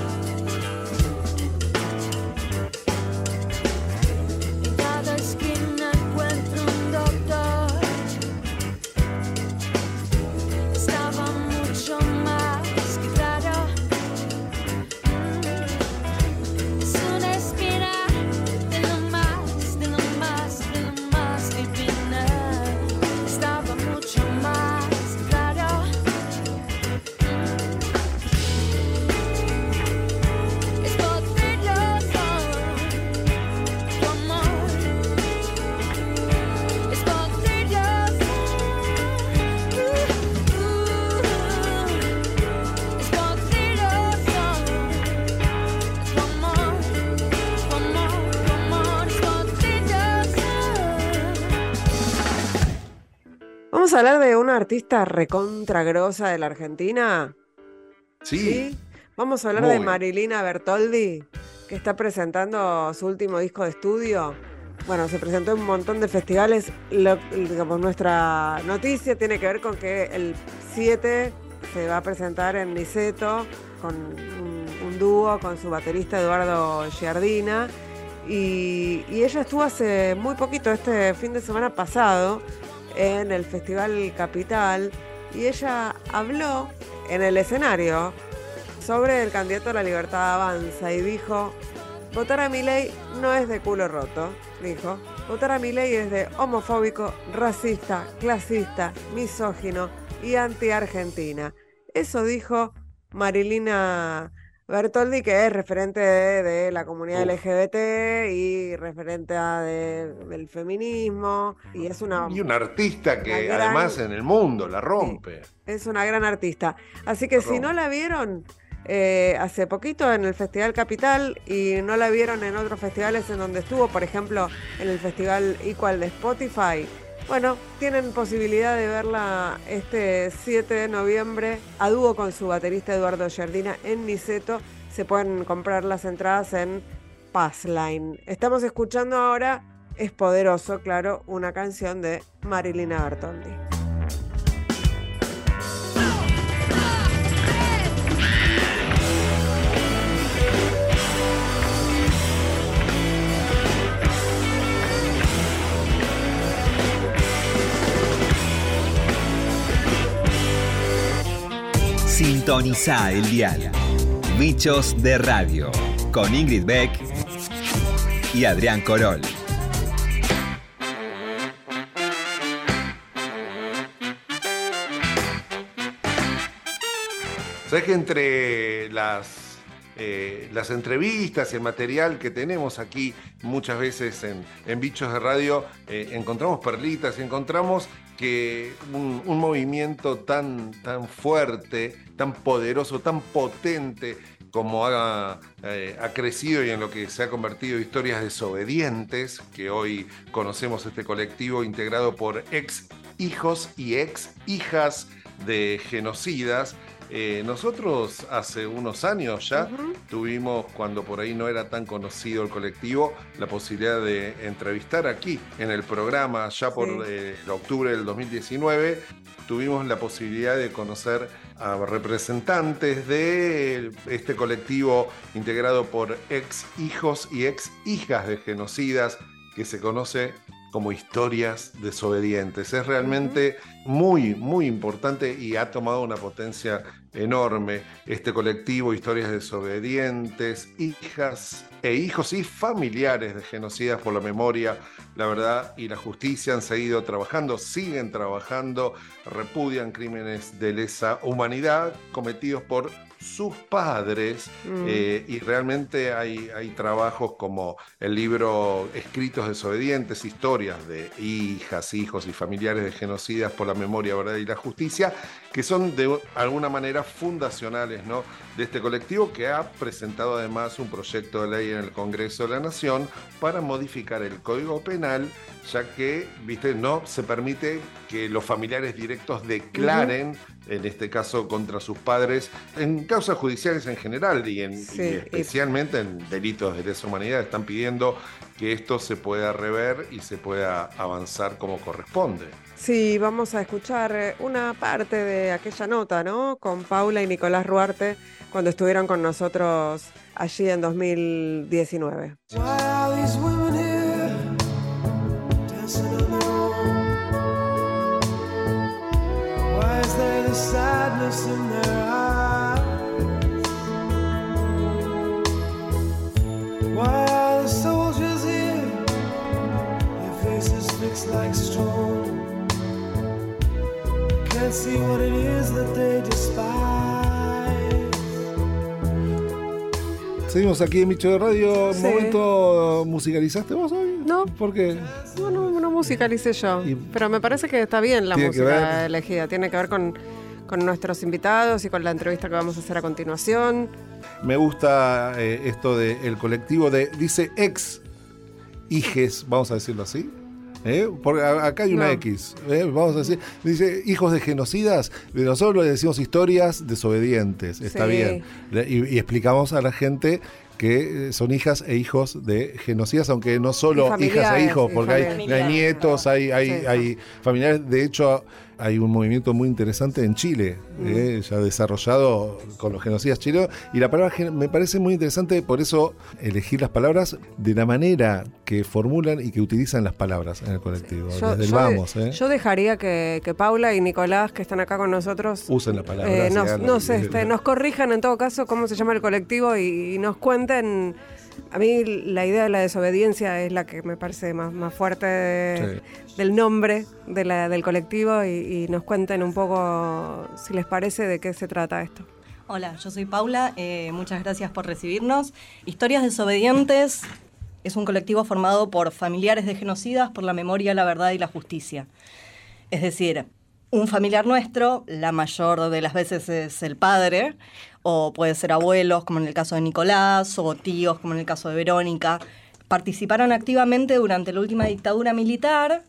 Artista recontra grosa de la Argentina. Sí. Vamos a hablar Muy. de Marilina Bertoldi, que está presentando su último disco de estudio. Bueno, se presentó en un montón de festivales. Lo- digamos, nuestra noticia tiene que ver con que el 7 se va a presentar en Niceto con un, un dúo con su baterista Eduardo Giardina. Y, y ella estuvo hace muy poquito, este fin de semana pasado, en el Festival Capital. Y ella habló en el escenario sobre el candidato a la libertad avanza y dijo, votar a Milei no es de culo roto, dijo. Votar a Milei es de homofóbico, racista, clasista, misógino y anti-argentina. Eso dijo Marilina Bertoldi, que es referente de, de la comunidad LGBT y referente a de- del feminismo. Y es una, Y un artista que gran- además en el mundo la rompe. es una gran artista. Así que si no la vieron eh, hace poquito en el Festival Capital y no la vieron en otros festivales en donde estuvo, por ejemplo, en el Festival Equal de Spotify, bueno, tienen posibilidad de verla este 7 de noviembre a dúo con su baterista Eduardo Giardina en Niceto. Se pueden comprar las entradas en Passline. Estamos escuchando ahora, es poderoso, claro, una canción de Marilina Bertoldi. Sintoniza el dial. Bichos de Radio. Con Ingrid Beck y Adrián Corol. Sabes que entre las, eh, las entrevistas y el material que tenemos aquí muchas veces en, en Bichos de Radio, eh, encontramos perlitas y encontramos que un, movimiento tan, tan fuerte, tan poderoso, tan potente como ha, eh, ha crecido y en lo que se ha convertido Historias Desobedientes, que hoy conocemos este colectivo integrado por ex hijos y ex hijas de genocidas. Eh, nosotros hace unos años ya tuvimos, cuando por ahí no era tan conocido el colectivo, la posibilidad de entrevistar aquí en el programa, ya por Sí. eh, el octubre del 2019, tuvimos la posibilidad de conocer a representantes de este colectivo integrado por ex hijos y ex hijas de genocidas que se conoce como historias desobedientes. Es realmente muy, muy importante y ha tomado una potencia enorme este colectivo, historias desobedientes, hijas e hijos y familiares de genocidas por la memoria, la verdad y la justicia han seguido trabajando, siguen trabajando, repudian crímenes de lesa humanidad cometidos por sus padres Mm. eh, y realmente hay, hay trabajos como el libro Escritos desobedientes, historias de hijas, hijos y familiares de genocidas por la memoria, verdad y la justicia, que son de alguna manera fundacionales ¿no? de este colectivo que ha presentado además un proyecto de ley en el Congreso de la Nación para modificar el Código Penal, ya que, viste, no se permite que los familiares directos declaren, en este caso contra sus padres, en causas judiciales en general y, en, Sí, y y- especialmente en delitos de lesa humanidad, están pidiendo que esto se pueda rever y se pueda avanzar como corresponde. Sí, vamos a escuchar eh, una parte de aquella nota, ¿no? Con Paula y Nicolás Ruarte cuando estuvieron con nosotros allí en 2019. Why are the soldiers here? Their faces fixed like stone. Can't see what it is that they despise. Seguimos aquí en Micho de Radio. ¿Un Sí. momento musicalizaste vos hoy? No. ¿Por qué? No, no, no musicalicé yo, pero me parece que está bien la música elegida. Tiene que ver con, con nuestros invitados y con la entrevista que vamos a hacer a continuación. Me gusta eh, esto del colectivo de, dice ex hijes, vamos a decirlo así, ¿eh? Porque acá hay una No. X. ¿eh? Vamos a decir, dice hijos de genocidas. Nosotros le decimos historias desobedientes. Está Sí. bien. Y, y explicamos a la gente que eh, son hijas e hijos de genocidas, aunque no solo hijas e hijos, porque hay, nietos, hay, hay, Sí. hay familiares. De hecho, hay un movimiento muy interesante en Chile, Mm. eh, ya desarrollado con los genocidas chilenos. Y la palabra me parece muy interesante, por eso elegir las palabras de la manera que formulan y que utilizan las palabras en el colectivo. Yo, Desde el yo vamos, ¿eh? yo dejaría que, que Paula y Nicolás, que están acá con nosotros, Usen la palabra. eh, nos, nos, este, nos corrijan en todo caso cómo se llama el colectivo y, y nos cuenten. A mí la idea de la desobediencia es la que me parece más, más fuerte de- del nombre de la- del colectivo y, y nos cuenten un poco, si les parece, de qué se trata esto. Hola, yo soy Paula, eh, muchas gracias por recibirnos. Historias Desobedientes es un colectivo formado por familiares de genocidas por la memoria, la verdad y la justicia. Es decir, un familiar nuestro, la mayor de las veces es el padre, o puede ser abuelos, como en el caso de Nicolás, o tíos, como en el caso de Verónica, participaron activamente durante la última dictadura militar,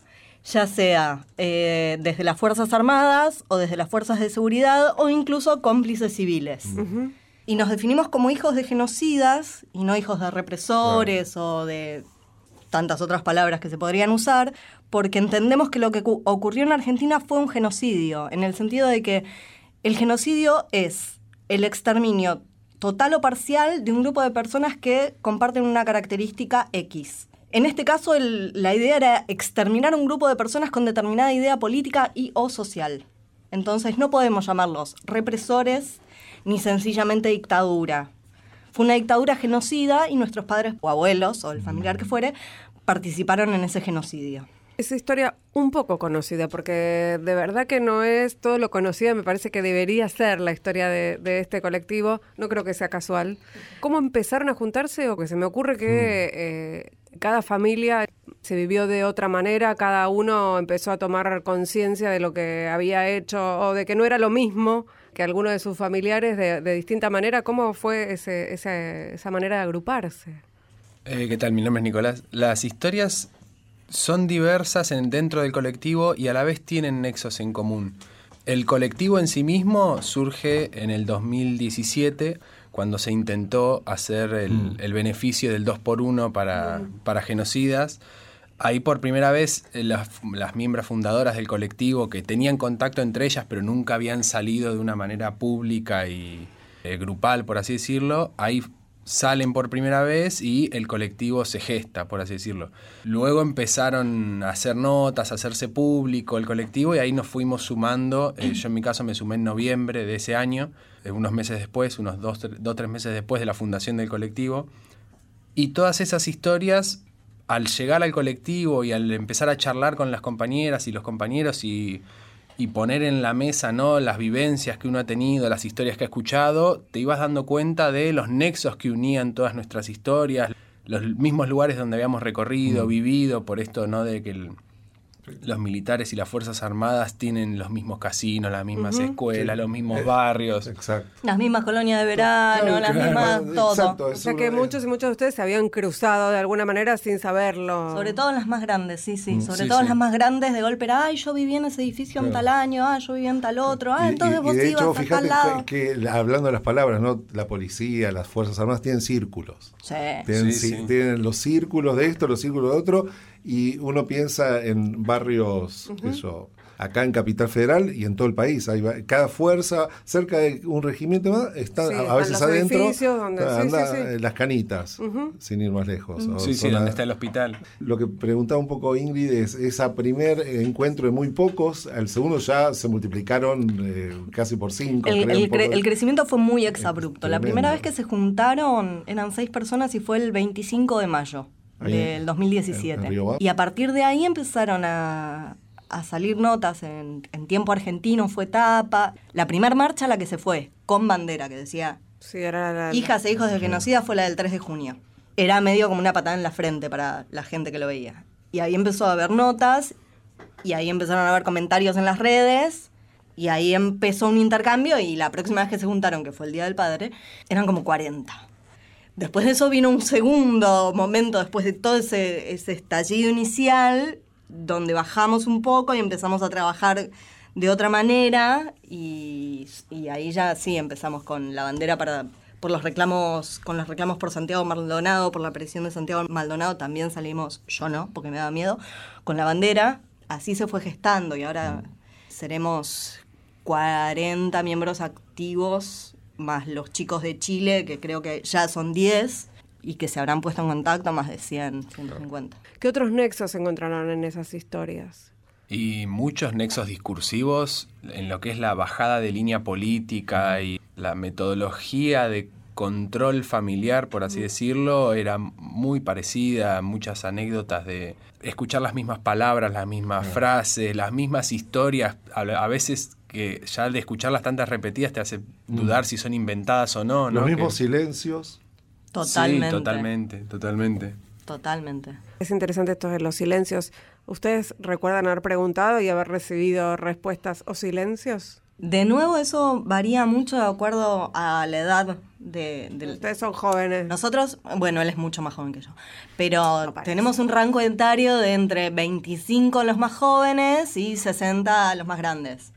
ya sea eh, desde las Fuerzas Armadas o desde las Fuerzas de Seguridad o incluso cómplices civiles. Y nos definimos como hijos de genocidas y no hijos de represores o de tantas otras palabras que se podrían usar, porque entendemos que lo que cu- ocurrió en Argentina fue un genocidio, en el sentido de que el genocidio es el exterminio total o parcial de un grupo de personas que comparten una característica X. En este caso, la idea era exterminar un grupo de personas con determinada idea política y o social. Entonces no podemos llamarlos represores ni sencillamente dictadura. Fue una dictadura genocida y nuestros padres o abuelos o el familiar que fuere participaron en ese genocidio. Esa historia un poco conocida, porque de verdad que no es todo lo conocida, me parece que debería ser la historia de, de este colectivo, no creo que sea casual. ¿Cómo empezaron a juntarse? O que se me ocurre que eh, cada familia se vivió de otra manera, cada uno empezó a tomar conciencia de lo que había hecho o de que no era lo mismo que alguno de sus familiares de, de distinta manera. ¿Cómo fue ese, ese- esa manera de agruparse? Eh, ¿Qué tal? Mi nombre es Nicolás. Las historias son diversas en- dentro del colectivo y a la vez tienen nexos en común. El colectivo en sí mismo surge en el 2017 cuando se intentó hacer el, el beneficio del 2 por 1 para, para genocidas. Ahí por primera vez eh, las, las miembros fundadoras del colectivo que tenían contacto entre ellas pero nunca habían salido de una manera pública y eh, grupal, por así decirlo, ahí salen por primera vez y el colectivo se gesta, por así decirlo. Luego empezaron a hacer notas, a hacerse público el colectivo y ahí nos fuimos sumando. Eh, yo en mi caso me sumé en noviembre de ese año, eh, unos meses después, unos dos, o tres meses después de la fundación del colectivo. Y todas esas historias, al llegar al colectivo y al empezar a charlar con las compañeras y los compañeros y, y poner en la mesa ¿no? las vivencias que uno ha tenido, las historias que ha escuchado, te ibas dando cuenta de los nexos que unían todas nuestras historias, los mismos lugares donde habíamos recorrido, vivido, por esto ¿no? de que el- los militares y las Fuerzas Armadas tienen los mismos casinos, las mismas escuelas, Sí. los mismos Eh, barrios. Exacto. Las mismas colonias de verano, Claro, las claro, mismas todo. exacto, O sea que muchos y muchos de ustedes se habían cruzado de alguna manera sin saberlo. Sobre todo en las más grandes, sí, sí. Mm, Sobre sí, todo en sí. las más grandes de golpe era, ay, yo viví en ese edificio en tal año, ah, yo viví en tal otro, ah, entonces y, vos y de ibas hecho, a tal fíjate lado. que, que hablando de las palabras, ¿no? La policía, las Fuerzas Armadas tienen círculos. Sí. Tienen, Sí, ci- sí. tienen los círculos de esto, los círculos de otro, y uno piensa en barrios, yo, acá en Capital Federal y en todo el país. Hay cada fuerza, cerca de un regimiento más, está Sí, a- a están veces los adentro, donde- anda sí, sí. eh, las canitas, sin ir más lejos. Sí, sí, zona- donde está el hospital. Lo que preguntaba un poco Ingrid es, esa primer encuentro de muy pocos, al segundo ya se multiplicaron eh, casi por cinco. El, creo, el cre- el crecimiento fue muy exabrupto. La tremendo. primera vez que se juntaron eran seis personas y fue el 25 de mayo del en- 2017. en Río Ba- y a partir de ahí empezaron a, a salir notas en, en tiempo argentino, fue tapa. La primera marcha la que se fue, con bandera, que decía Sí, era la- hijas e hijos de genocida, fue la del 3 de junio. Era medio como una patada en la frente para la gente que lo veía. Y ahí empezó a haber notas, y ahí empezaron a haber comentarios en las redes, y ahí empezó un intercambio, y la próxima vez que se juntaron, que fue el Día del Padre, eran como 40. Después de eso vino un segundo momento, después de todo ese, ese estallido inicial, donde bajamos un poco y empezamos a trabajar de otra manera y, y ahí ya sí empezamos con la bandera para por los reclamos, con los reclamos por Santiago Maldonado, por la aparición de Santiago Maldonado, también salimos, yo no, porque me daba miedo, con la bandera. Así se fue gestando y ahora seremos 40 miembros activos, más los chicos de Chile, que creo que ya son 10, y que se habrán puesto en contacto más de 100, 150. ¿Qué otros nexos encontraron en esas historias? Y muchos nexos discursivos en lo que es la bajada de línea política y la metodología de control familiar, por así decirlo, era muy parecida, muchas anécdotas de escuchar las mismas palabras, las mismas frases, las mismas historias, a veces que ya de escucharlas tantas repetidas te hace dudar si son inventadas o no. ¿no? Los mismos Que- silencios. Totalmente. Sí, totalmente, totalmente. Totalmente. Es interesante esto de los silencios. ¿Ustedes recuerdan haber preguntado y haber recibido respuestas o silencios? De nuevo, eso varía mucho de acuerdo a la edad de, del... Ustedes son jóvenes. Nosotros, bueno, él es mucho más joven que yo, pero tenemos un rango etario de entre 25 los más jóvenes y 60 los más grandes.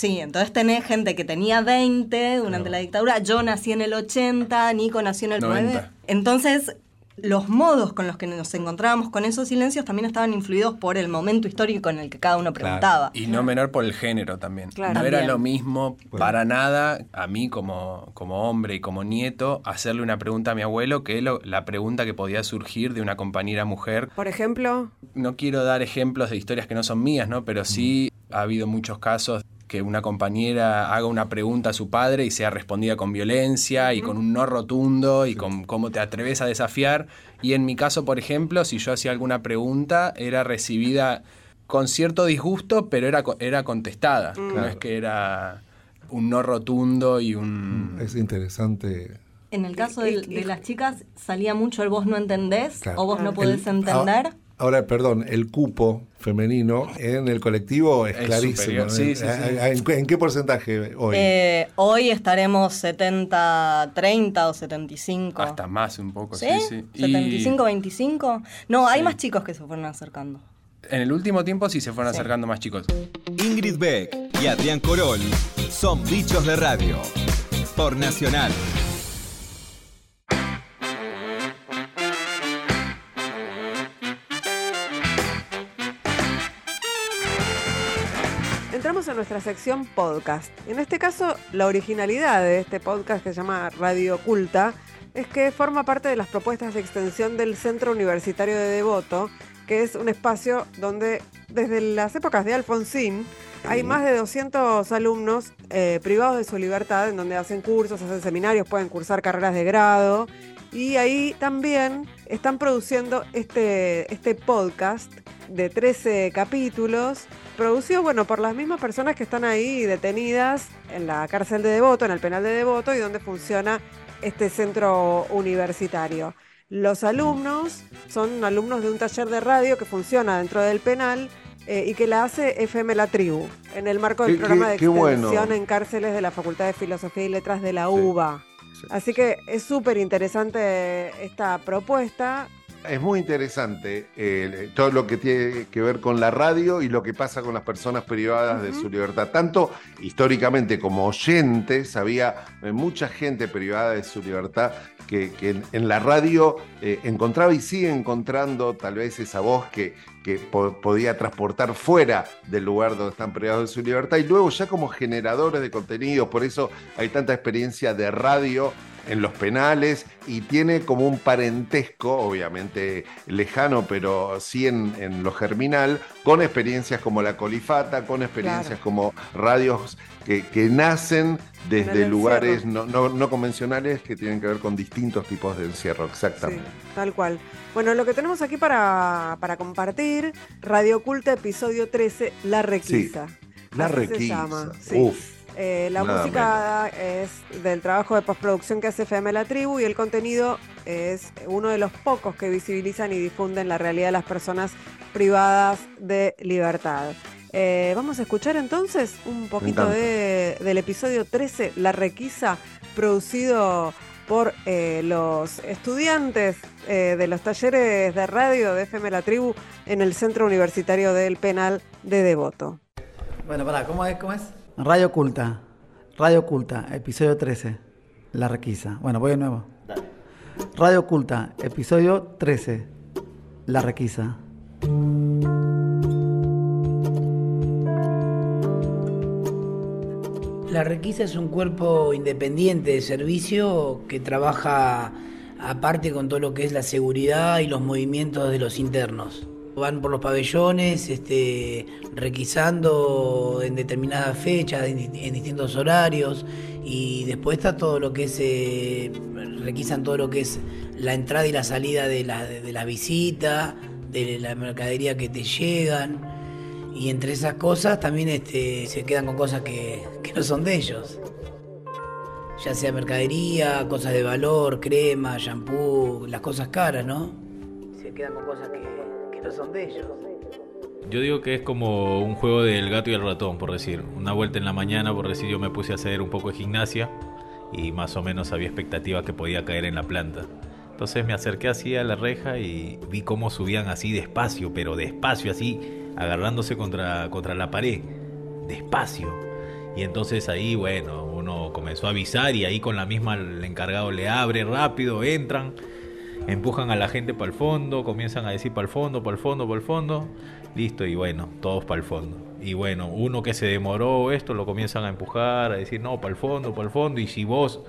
Sí, entonces tenés gente que tenía 20 durante la dictadura, yo nací en el 80, Nico nació en el 9. 90. Entonces, los modos con los que nos encontrábamos con esos silencios también estaban influidos por el momento histórico en el que cada uno preguntaba. Y no menor por el género también. Claro. No era lo mismo para nada a mí como, como hombre y como nieto hacerle una pregunta a mi abuelo que lo- la pregunta que podía surgir de una compañera mujer. Por ejemplo, No quiero dar ejemplos de historias que no son mías, ¿no? Pero sí ha habido muchos casos que una compañera haga una pregunta a su padre y sea respondida con violencia y con un no rotundo y con cómo te atreves a desafiar. Y en mi caso, por ejemplo, si yo hacía alguna pregunta, era recibida con cierto disgusto, pero era, co- era contestada. No Claro. es que era un no rotundo y un... Es interesante. En el caso de, de las chicas salía mucho el vos no entendés Claro. o vos no El- podés entender. Ahora, perdón, el cupo femenino en el colectivo es, Es clarísimo. superior, sí, sí, sí. ¿En, qué- en qué porcentaje hoy? Eh, hoy estaremos 70-30 o 75. Hasta más un poco, sí, ¿Sí? sí. Y- ¿75-25? No, hay más chicos que se fueron acercando. En el último tiempo sí se fueron Sí. acercando más chicos. Ingrid Beck y Adrián Corol son bichos de radio. Por Nacional. Nuestra sección podcast. En este caso, la originalidad de este podcast que se llama Radio Oculta es que forma parte de las propuestas de extensión del Centro Universitario de Devoto, que es un espacio donde desde las épocas de Alfonsín hay más de 200 alumnos eh, privados de su libertad, en donde hacen cursos, hacen seminarios, pueden cursar carreras de grado. Y ahí también están produciendo este, este podcast de 13 capítulos, producido bueno, por las mismas personas que están ahí detenidas en la cárcel de Devoto, en el penal de Devoto, y donde funciona este centro universitario. Los alumnos son alumnos de un taller de radio que funciona dentro del penal eh, y que la hace FM La Tribu, en el marco del Qué- programa de bueno. extensión en cárceles de la Facultad de Filosofía y Letras de la UBA. Así que es súper interesante esta propuesta. Es muy interesante eh, todo lo que tiene que ver con la radio y lo que pasa con las personas privadas de su libertad. Tanto históricamente como oyentes, había eh, mucha gente privada de su libertad que, que en, en la radio eh, encontraba y sigue encontrando tal vez esa voz que, que po- podía transportar fuera del lugar donde están privados de su libertad y luego ya como generadores de contenidos, por eso hay tanta experiencia de radio en los penales y tiene como un parentesco, obviamente lejano, pero sí en, en lo germinal, con experiencias como la colifata, con experiencias Claro. como radios que, que nacen desde lugares no, no- no convencionales que tienen que ver con distintos tipos de encierro, exactamente. Tal cual. Bueno, lo que tenemos aquí para, para compartir, Radio Oculta, episodio 13, La Requisa. La Así se requisa. llama, sí. Uf. Eh, la Nada música es del trabajo de postproducción que hace FM La Tribu y el contenido es uno de los pocos que visibilizan y difunden la realidad de las personas privadas de libertad. Eh, vamos a escuchar entonces un poquito de- del episodio 13, La Requisa, producido por eh, los estudiantes eh, de los talleres de radio de FM La Tribu en el Centro Universitario del Penal de Devoto. Bueno, pará, ¿cómo es? ¿Cómo es? Radio Oculta. Radio Oculta, episodio 13. La requisa. Bueno, voy de nuevo. Radio Oculta, episodio 13. La requisa. La Requisa es un cuerpo independiente de servicio que trabaja aparte con todo lo que es la seguridad y los movimientos de los internos. Van por los pabellones, este, requisando en determinadas fechas, en, di- en distintos horarios, y después está todo lo que es, eh, requisan todo lo que es la entrada y la salida de la, de visita, de la mercadería que te llegan. Y entre esas cosas también este, se quedan con cosas que, que no son de ellos. Ya sea mercadería, cosas de valor, crema, shampoo, las cosas caras, ¿no? Se quedan con cosas que, Yo digo que es como un juego del gato y el ratón, por decir. Una vuelta en la mañana, por decir, yo me puse a hacer un poco de gimnasia y más o menos había expectativa que podía caer en la planta. Entonces me acerqué así a la reja y vi cómo subían así despacio, pero despacio, así agarrándose contra, contra la pared. Despacio. Y entonces ahí, bueno, uno comenzó a avisar y ahí con la misma el encargado le abre rápido, entran, empujan a la gente para el fondo, comienzan a decir para el fondo, para el fondo, para el fondo. Listo, y bueno, todos para el fondo. Y bueno, uno que se demoró esto lo comienzan a empujar, a decir no, para el fondo, para el fondo. Y si vos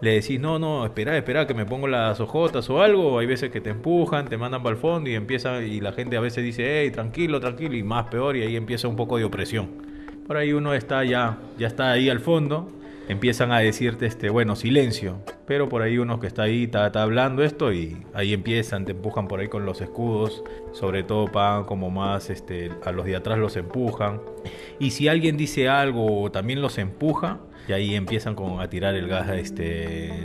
le decís no, no, espera, espera que me pongo las ojotas o algo, hay veces que te empujan, te mandan para el fondo y empieza, y la gente a veces dice, hey, tranquilo, tranquilo, y más peor, y ahí empieza un poco de opresión. Por ahí uno está ya, ya está ahí al fondo, empiezan a decirte, este, bueno, silencio. Pero por ahí uno que está ahí, está, está hablando esto y ahí empiezan, te empujan por ahí con los escudos. Sobre todo pagan como más, este, a los de atrás los empujan. Y si alguien dice algo, también los empuja. Y ahí empiezan a tirar el gas, este,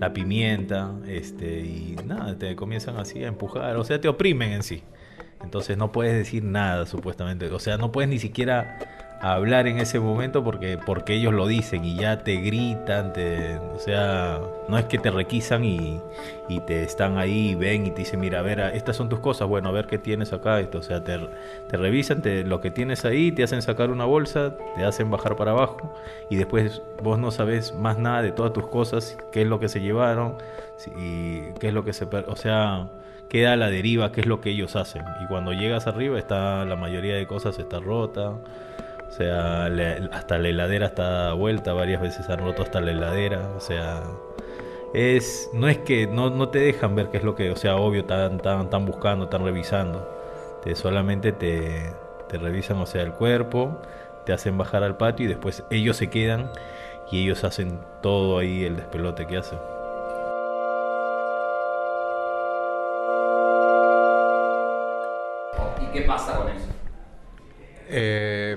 la pimienta, este, y nada, te comienzan así a empujar. O sea, te oprimen en sí. Entonces no puedes decir nada, supuestamente. O sea, no puedes ni siquiera hablar en ese momento porque, porque ellos lo dicen y ya te gritan, te, o sea, no es que te requisan y, y te están ahí, ven y te dicen, mira, a ver, estas son tus cosas, bueno, a ver qué tienes acá, esto, o sea, te, te revisan te, lo que tienes ahí, te hacen sacar una bolsa, te hacen bajar para abajo y después vos no sabes más nada de todas tus cosas, qué es lo que se llevaron y qué es lo que se, o sea, queda a la deriva, qué es lo que ellos hacen y cuando llegas arriba está la mayoría de cosas está rota. O sea, le- hasta la heladera está vuelta, varias veces han roto hasta la heladera. O sea, es no es que no, no te dejan ver qué es lo que, o sea, obvio, están, están, están buscando, están revisando. Te, solamente te, te revisan, o sea, el cuerpo, te hacen bajar al patio y después ellos se quedan y ellos hacen todo ahí el despelote que hacen. ¿Y qué pasa con eso? Eh,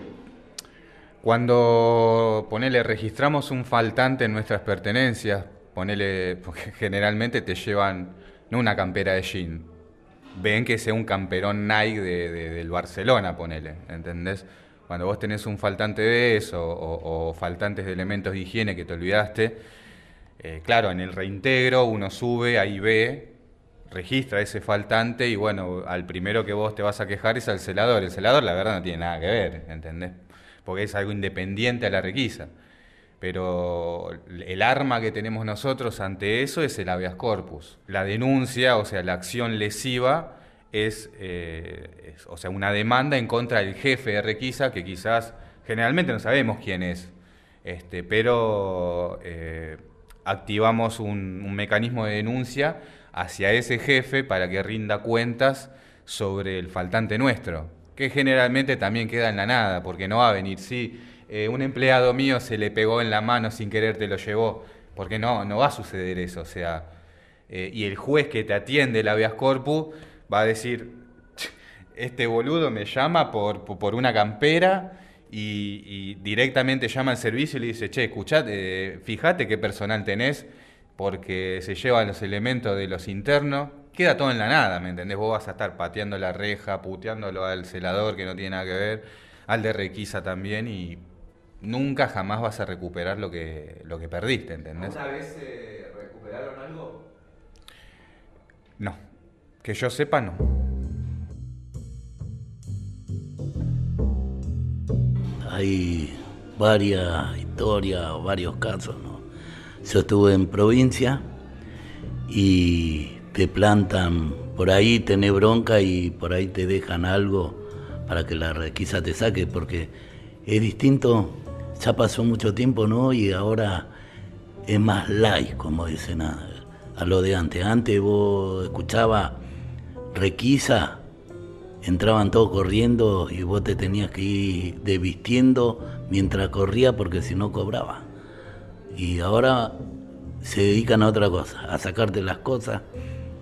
cuando ponele, registramos un faltante en nuestras pertenencias, ponele, [LAUGHS] porque generalmente te llevan no una campera de jean, ven que sea un camperón Nike de- de- del Barcelona, ponele, ¿entendés? Cuando vos tenés un faltante de eso o, o faltantes de elementos de higiene que te olvidaste, eh, claro, en el reintegro uno sube, ahí ve, registra ese faltante y bueno, al primero que vos te vas a quejar es al celador. El celador la verdad no tiene nada que ver, ¿entendés? Porque es algo independiente a la requisa. Pero el arma que tenemos nosotros ante eso es el habeas corpus. La denuncia, o sea, la acción lesiva, es, eh, o sea, una demanda en contra del jefe de requisa, que quizás generalmente no sabemos quién es, este, pero eh, activamos un mecanismo de denuncia hacia ese jefe para que rinda cuentas sobre el faltante nuestro, que generalmente también queda en la nada, porque no va a venir, sí, eh, un empleado mío se le pegó en la mano sin querer, te lo llevó, porque no, no va a suceder eso, o sea, eh, y el juez que te atiende el habeas corpus va a decir, este boludo me llama por, por- una campera y, directamente llama al servicio y le dice, che, escuchate, fíjate qué personal tenés, porque se llevan los elementos de los internos, queda todo en la nada, ¿me entendés? Vos vas a estar pateando la reja, puteándolo al celador que no tiene nada que ver, al de requisa también y nunca jamás vas a recuperar lo que, lo que perdiste, ¿entendés? ¿Una vez recuperó ¿Recuperaron algo? No. Que yo sepa, no. Hay varias historias, varios casos, ¿no? Yo estuve en provincia y te plantan, por ahí tenés bronca y por ahí te dejan algo para que la requisa te saque, porque es distinto, ya pasó mucho tiempo, ¿no? Y ahora es más light, como dicen a, lo de antes. Antes vos escuchabas requisa, entraban todos corriendo y vos te tenías que ir desvistiendo mientras corría porque si no cobraba. Y ahora se dedican a otra cosa, a sacarte las cosas,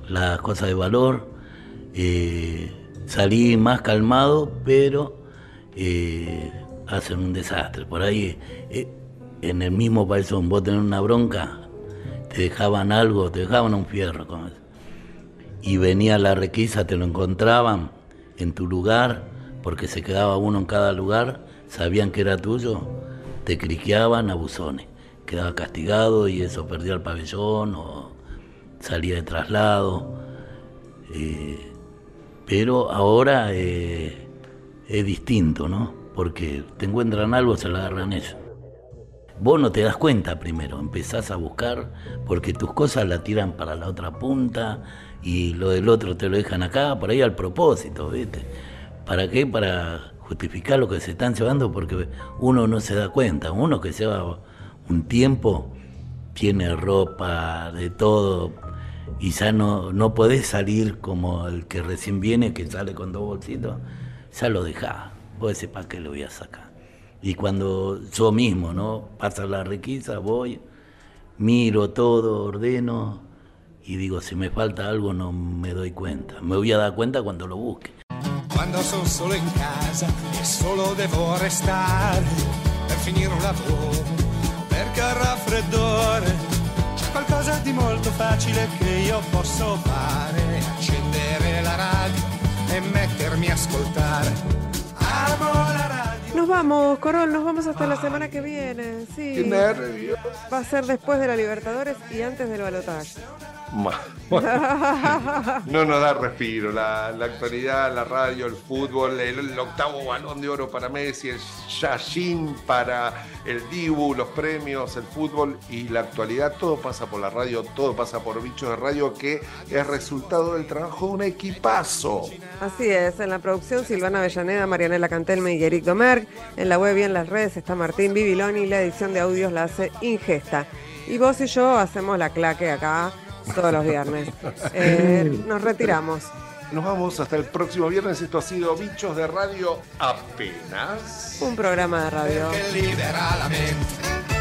las cosas de valor. Eh, salí más calmado, pero eh, hacen un desastre. Por ahí, eh, en el mismo paisón, vos tenés una bronca, te dejaban algo, te dejaban un fierro. Y venía la requisa, te lo encontraban en tu lugar, porque se quedaba uno en cada lugar, sabían que era tuyo, te criqueaban abusones. Quedaba castigado y eso perdía el pabellón o salía de traslado. Eh, pero ahora eh, es distinto, ¿no? Porque te encuentran algo, se lo agarran ellos. Vos no te das cuenta primero, empezás a buscar porque tus cosas la tiran para la otra punta y lo del otro te lo dejan acá, por ahí al propósito, ¿viste? ¿Para qué? Para justificar lo que se están llevando porque uno no se da cuenta. Uno que lleva un tiempo tiene ropa, de todo, y ya no, no podés salir como el que recién viene, que sale con dos bolsitos, ya lo dejás. Vos decís, ¿para qué lo voy a sacar? Y cuando yo mismo, ¿no? Pasa la requisa, voy, miro todo, ordeno, y digo, si me falta algo no me doy cuenta. Me voy a dar cuenta cuando lo busque. Quando sono solo in casa solo devo restare per finire un di molto facile che io posso fare, accendere la radio e mettermi a ascoltare. Amo la radio. Nos vamos, Corol, nos vamos hasta la semana que viene. Sí. Qué nervios. Va a ser después de la Libertadores y antes del balotaje. [LAUGHS] No nos da respiro. La, actualidad, la radio, el fútbol, el, octavo balón de oro para Messi, el Yashin para el Dibu, los premios, el fútbol y la actualidad. Todo pasa por la radio, todo pasa por Bichos de Radio, que es resultado del trabajo de un equipazo. Así es, en la producción Silvana Avellaneda, Marianela Cantelme y Eric Domerg. En la web y en las redes está Martín Bibiloni y la edición de audios la hace Ingesta. Y vos y yo hacemos la claque acá todos los viernes. Eh, nos retiramos. Nos vamos hasta el próximo viernes. Esto ha sido Bichos de Radio apenas. Un programa de radio. Che libera la mente.